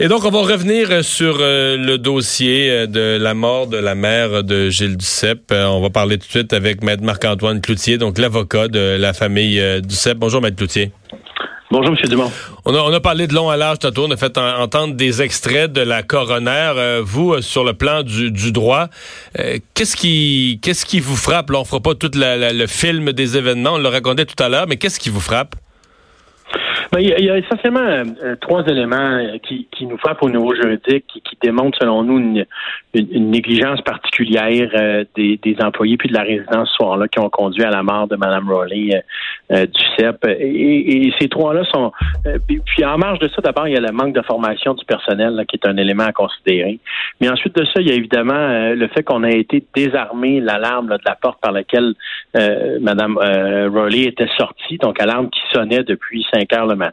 Et donc, on va revenir sur euh, le dossier euh, de la mort de la mère de Gilles Duceppe. Euh, on va parler tout de suite avec Maître Marc-Antoine Cloutier, donc l'avocat de la famille Duceppe. Bonjour, Maître Cloutier. Bonjour, M. Dumont. On a, on a parlé de long à large tantôt. On a fait entendre des extraits de la coroner. vous, sur le plan du, du droit, qu'est-ce qui qu'est-ce qui vous frappe? Là, on fera pas tout le film des événements. On le racontait tout à l'heure, mais qu'est-ce qui vous frappe? Ben, il, y a, essentiellement euh, trois éléments euh, qui, qui, nous frappent au niveau juridique, qui, qui démontrent selon nous une, une, négligence particulière euh, des, des, employés puis de la résidence ce soir-là qui ont conduit à la mort de Mme Rowley du CEP. Et, et ces trois-là sont... Puis, en marge de ça, d'abord, il y a le manque de formation du personnel là, qui est un élément à considérer. Mais ensuite de ça, il y a évidemment le fait qu'on a été désarmé, l'alarme de la porte par laquelle Mme Rowley était sortie, donc alarme qui sonnait depuis 5 heures le matin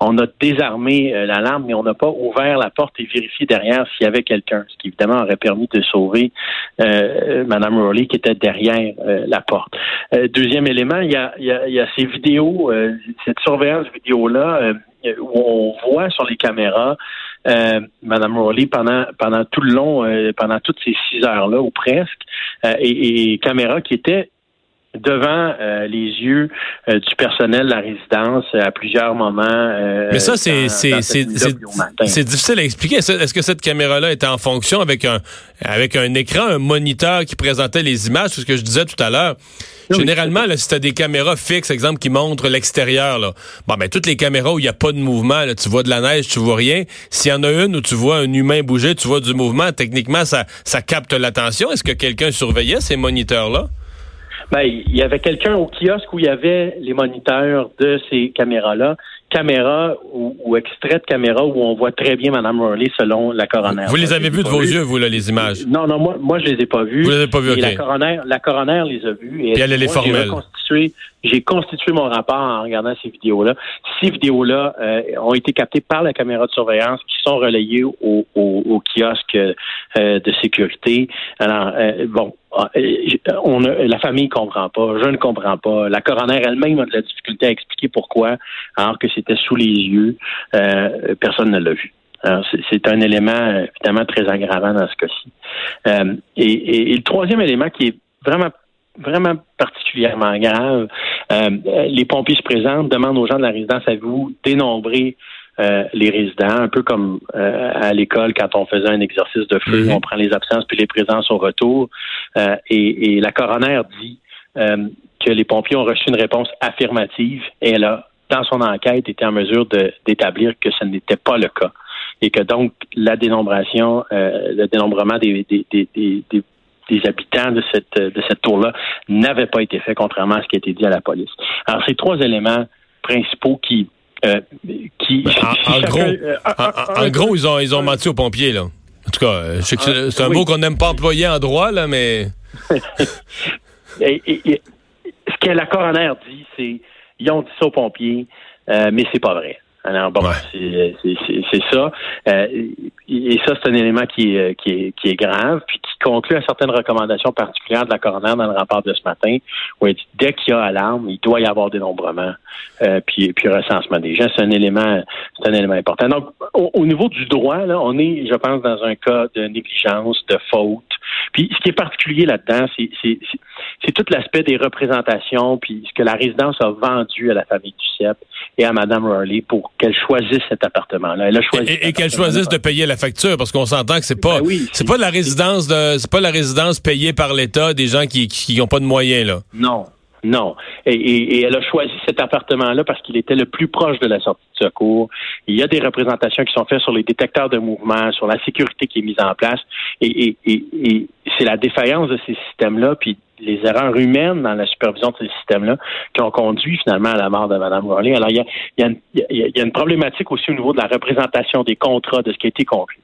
On a désarmé euh, l'alarme, mais on n'a pas ouvert la porte et vérifié derrière s'il y avait quelqu'un, ce qui évidemment aurait permis de sauver euh, Mme Rowley qui était derrière euh, la porte. Euh, deuxième élément, il y a, ces vidéos, cette surveillance vidéo-là où on voit sur les caméras euh, Mme Rowley pendant tout le long, pendant toutes ces six heures-là ou presque, et, et caméras qui étaient devant euh, les yeux euh, du personnel de la résidence euh, à plusieurs moments. Mais ça, c'est c'est difficile à expliquer. Est-ce que cette caméra-là était en fonction avec un avec un écran, un moniteur qui présentait les images, c'est ce que je disais tout à l'heure. Généralement, là, si tu as des caméras fixes, exemple, qui montrent l'extérieur, là, bon, ben, toutes les caméras où il n'y a pas de mouvement, là, tu vois de la neige, tu vois rien. S'il y en a une où tu vois un humain bouger, tu vois du mouvement, techniquement, ça, ça capte l'attention. Est-ce que quelqu'un surveillait ces moniteurs-là? Ben, il y avait quelqu'un au kiosque où il y avait les moniteurs de ces caméras-là caméra ou, ou, extrait de caméra où on voit très bien Mme Rowley selon la coroner. Vous les avez vus de vos yeux, vous, là, les images? Non, non, moi, moi, je les ai pas vus. Vous les avez pas vus, OK. La coroner, la coroner les a vus. Et, elle, elle est formelle. J'ai constitué mon rapport en regardant ces vidéos-là. Ces vidéos-là euh, ont été captées par la caméra de surveillance qui sont relayées au, au, au kiosque euh, de sécurité. Alors, euh, bon, ah, on a, la famille comprend pas, je ne comprends pas. La coroner elle-même a de la difficulté à expliquer pourquoi, alors que c'était sous les yeux, euh, personne ne l'a vu. C'est un élément évidemment très aggravant dans ce cas-ci. Euh, et, le troisième élément qui est vraiment vraiment particulièrement grave, euh, les pompiers se présentent, demandent aux gens de la résidence à vous dénombrer euh, les résidents, un peu comme euh, à l'école quand on faisait un exercice de feu, mhm. on prend les absences puis les présences au retour. Euh, et, la coroner dit que les pompiers ont reçu une réponse affirmative et elle a, dans son enquête, été en mesure d'établir que ce n'était pas le cas et que donc la dénombration, le dénombrement des, des, des, des habitants de cette de cette tour-là n'avait pas été fait, contrairement à ce qui a été dit à la police. Alors, ces trois éléments principaux qui euh, qui, ben, en, gros, euh, en, gros, ils ont, ils ont menti aux pompiers, là. En tout cas, euh, c'est un mot qu'on n'aime pas employer en droit, là, mais. ce que la coroner dit, c'est ils ont dit ça aux pompiers, mais c'est pas vrai. Alors bon, c'est ça. et ça, c'est un élément qui est, qui est, qui est grave, puis qui conclut à certaines recommandations particulières de la coroner dans le rapport de ce matin, où elle dit dès qu'il y a alarme, il doit y avoir dénombrement, euh, puis, puis recensement des gens. C'est un élément, c'est un élément important. Donc, au, niveau du droit, là, on est, je pense, dans un cas de négligence, de faute. Puis, ce qui est particulier là-dedans, c'est tout l'aspect des représentations, puis ce que la résidence a vendu à la famille du CIEP et à Mme Rowley pour qu'elle choisisse cet appartement-là. Elle a choisi. Et, qu'elle choisisse de payer la facture, parce qu'on s'entend que c'est pas, ben c'est pas la résidence de c'est pas la résidence payée par l'État des gens qui qui ont pas de moyens là. Non. Non. Et, elle a choisi cet appartement-là parce qu'il était le plus proche de la sortie de secours. Il y a des représentations qui sont faites sur les détecteurs de mouvement, sur la sécurité qui est mise en place. Et, et c'est la défaillance de ces systèmes-là, puis les erreurs humaines dans la supervision de ces systèmes-là qui ont conduit finalement à la mort de Mme Rowley. Alors, il y, a, il, y a une, il y, a, une, problématique aussi au niveau de la représentation des contrats, de ce qui a été conclu.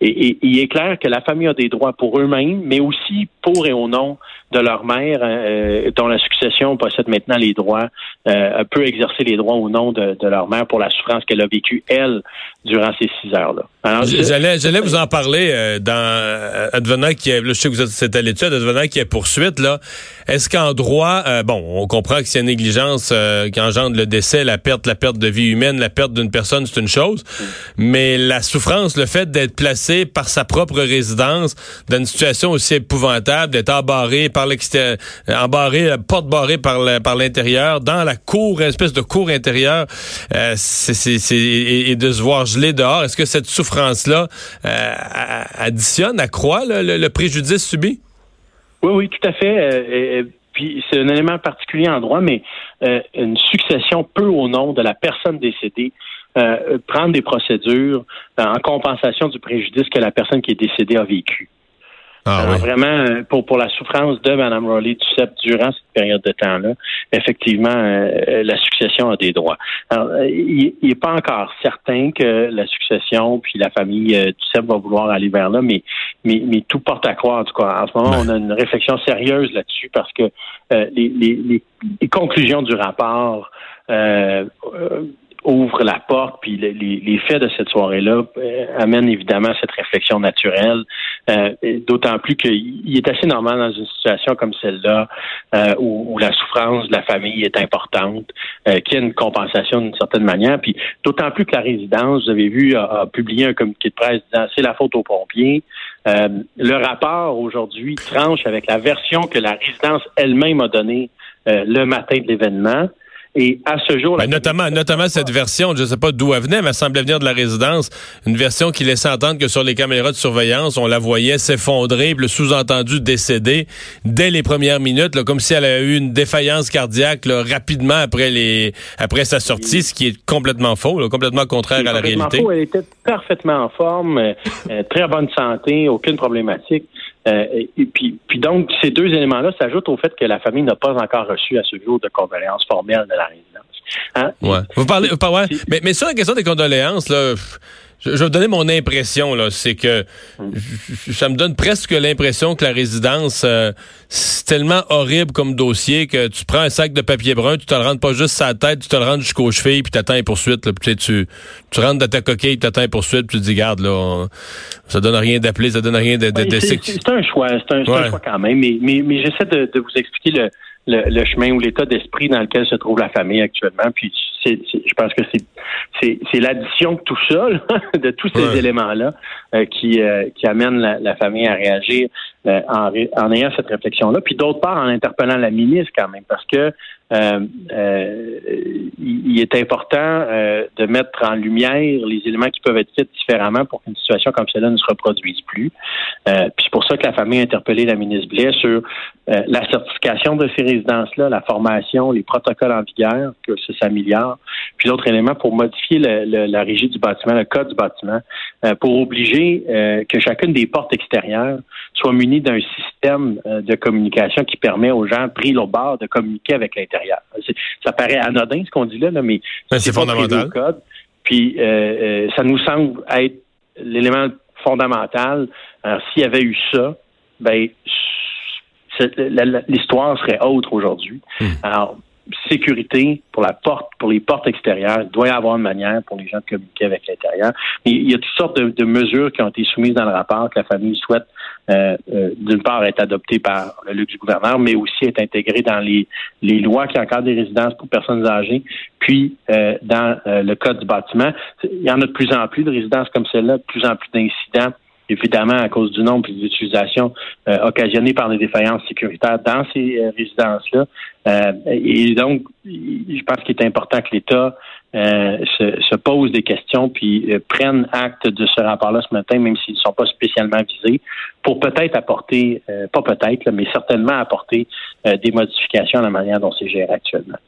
Il est clair que la famille a des droits pour eux-mêmes, mais aussi pour et au nom de leur mère, euh, dont la succession possède maintenant les droits, euh, peut exercer les droits au nom de, de leur mère pour la souffrance qu'elle a vécue, elle, durant ces six heures-là. J'allais, j'allais vous en parler euh, dans euh, advenant qui est, je sais que vous êtes c'est à l'étude, advenant qui est poursuite là. Est-ce qu'en droit, euh, bon, on comprend que c'est une négligence qui engendre le décès, la perte, la perte de vie humaine, la perte d'une personne, c'est une chose, mais la souffrance, le fait d'être placé par sa propre résidence dans une situation aussi épouvantable, d'être embarré par l'extérieur, embarré, porte barrée par par l'intérieur, dans la cour, une espèce de cour intérieure, c'est, c'est, et, et, de se voir gelé dehors. Est-ce que cette souffrance souffrance-là euh, additionne, accroît le, préjudice subi? Oui, oui, tout à fait. Euh, puis c'est un élément particulier en droit, mais euh, une succession peut au nom de la personne décédée prendre des procédures en compensation du préjudice que la personne qui est décédée a vécu. Ah, Vraiment, euh, pour, pour la souffrance de Mme Rowley Duceppe durant cette période de temps-là, effectivement, euh, la succession a des droits. Alors, euh, il n'est pas encore certain que la succession puis la famille euh, Duceppe va vouloir aller vers là, mais, mais, mais tout porte à croire. En tout cas, en ce moment, on a une réflexion sérieuse là-dessus parce que les, les, les, conclusions du rapport ouvre la porte, puis les, faits de cette soirée-là euh, amènent évidemment cette réflexion naturelle, euh, d'autant plus qu'il est assez normal dans une situation comme celle-là, euh, où, la souffrance de la famille est importante, qu'il y a une compensation d'une certaine manière, puis d'autant plus que la résidence, vous avez vu, a, publié un communiqué de presse disant c'est la faute aux pompiers. le rapport aujourd'hui tranche avec la version que la résidence elle-même a donnée le matin de l'événement. Et à ce jour, ben, notamment, notamment cette version, je ne sais pas d'où elle venait, mais elle semblait venir de la résidence, une version qui laissait entendre que sur les caméras de surveillance, on la voyait s'effondrer, le sous-entendu décéder dès les premières minutes, comme si elle avait eu une défaillance cardiaque rapidement après les après sa sortie, ce qui est complètement faux, complètement contraire à la réalité. Faux. Elle était parfaitement en forme, euh, euh, très bonne santé, aucune problématique. Euh, et puis, puis donc, ces deux éléments-là s'ajoutent au fait que la famille n'a pas encore reçu à ce jour de condoléances formelles de la résidence. Hein? Ouais. Vous parlez, ouais. mais, mais sur la question des condoléances, là, je, je vais vous donner mon impression, là. C'est que ça me donne presque l'impression que la résidence, euh, c'est tellement horrible comme dossier que tu prends un sac de papier brun, tu te le rentres pas juste sa tête, tu te le rentres jusqu'aux chevilles, puis t'attends les poursuites. Là, tu, tu, tu rentres dans ta coquille, t'attends les poursuites, puis tu te dis, garde, là, ça donne rien d'appeler, ça donne rien de... de, c'est un choix, c'est un, choix quand même, mais, mais, mais j'essaie de, de vous expliquer le le, chemin ou l'état d'esprit dans lequel se trouve la famille actuellement. Puis c'est, je pense que c'est, l'addition de tout ça, de tous ces éléments-là, euh, qui, euh, qui amène la, famille à réagir euh, en, en ayant cette réflexion-là. Puis d'autre part, en interpellant la ministre quand même, parce que euh, euh, il est important euh, de mettre en lumière les éléments qui peuvent être faits différemment pour qu'une situation comme celle-là ne se reproduise plus. puis c'est pour ça que la famille a interpellé la ministre Blais sur la certification de ces résidences-là, la formation, les protocoles en vigueur, que ça s'améliore, puis d'autres éléments pour modifier le, la régie du bâtiment, le code du bâtiment, pour obliger que chacune des portes extérieures soit munie d'un système de communication qui permet aux gens pris au bord de communiquer avec l'intérieur ça paraît anodin ce qu'on dit là, mais c'est fondamental. Puis euh, euh, ça nous semble être l'élément fondamental. Alors s'il y avait eu ça, ben l'histoire serait autre aujourd'hui. Hmm. Alors sécurité pour la porte, pour les portes extérieures. Il doit y avoir une manière pour les gens de communiquer avec l'intérieur. Il y a toutes sortes de, mesures qui ont été soumises dans le rapport que la famille souhaite, euh, euh, d'une part, être adoptée par le luxe du gouverneur, mais aussi être intégrée dans les, les lois qui encadrent des résidences pour personnes âgées, puis euh, dans le code du bâtiment. Il y en a de plus en plus de résidences comme celle-là, de plus en plus d'incidents évidemment à cause du nombre d'utilisations euh, occasionnées par les défaillances sécuritaires dans ces euh, résidences-là. Euh, et donc, je pense qu'il est important que l'État se, pose des questions puis prenne acte de ce rapport-là ce matin, même s'ils ne sont pas spécialement visés, pour peut-être apporter, pas peut-être, mais certainement apporter des modifications à la manière dont c'est géré actuellement.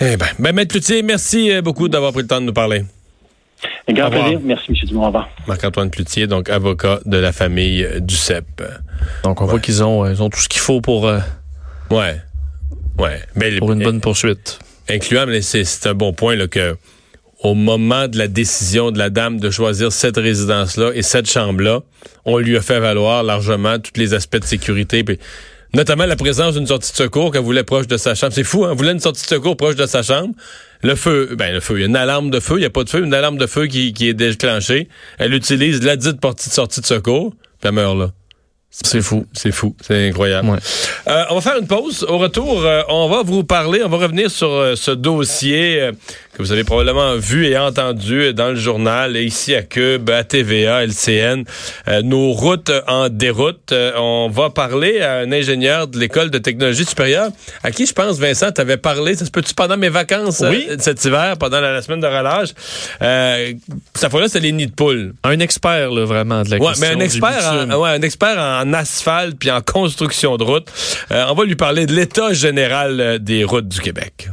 Eh bien, ben, Maître Cloutier, merci beaucoup d'avoir pris le temps de nous parler. Un grand plaisir. Merci, M. Dumont. Marc-Antoine Plutier, donc avocat de la famille du CEP. Donc, on voit qu'ils ont, euh, ils ont tout ce qu'il faut pour. Euh, ouais. Ouais. Mais, pour une bonne poursuite. Incluant, mais c'est un bon point, là, que au moment de la décision de la dame de choisir cette résidence-là et cette chambre-là, on lui a fait valoir largement tous les aspects de sécurité. notamment la présence d'une sortie de secours qu'elle voulait proche de sa chambre. C'est fou, hein? Elle voulait une sortie de secours proche de sa chambre. Le feu, ben le feu, il y a une alarme de feu, il n'y a pas de feu, une alarme de feu qui, qui est déclenchée. Elle utilise la dite portée de sortie de secours, puis elle meurt là. C'est fou. C'est fou. C'est incroyable. Euh, on va faire une pause. Au retour, euh, on va vous parler, on va revenir sur euh, ce dossier que vous avez probablement vu et entendu dans le journal, ici à Cube, à TVA, LCN, nos routes en déroute. on va parler à un ingénieur de l'École de technologie supérieure, à qui je pense, Vincent, tu avais parlé, ça se peut-tu pendant mes vacances oui. cet hiver, pendant la, semaine de relâche? cette fois-là, c'est les nids de poules. Un expert, là, vraiment, de la ouais, mais un expert, ouais, un expert en en asphalte puis en construction de route. Euh, on va lui parler de l'état général euh, des routes du Québec.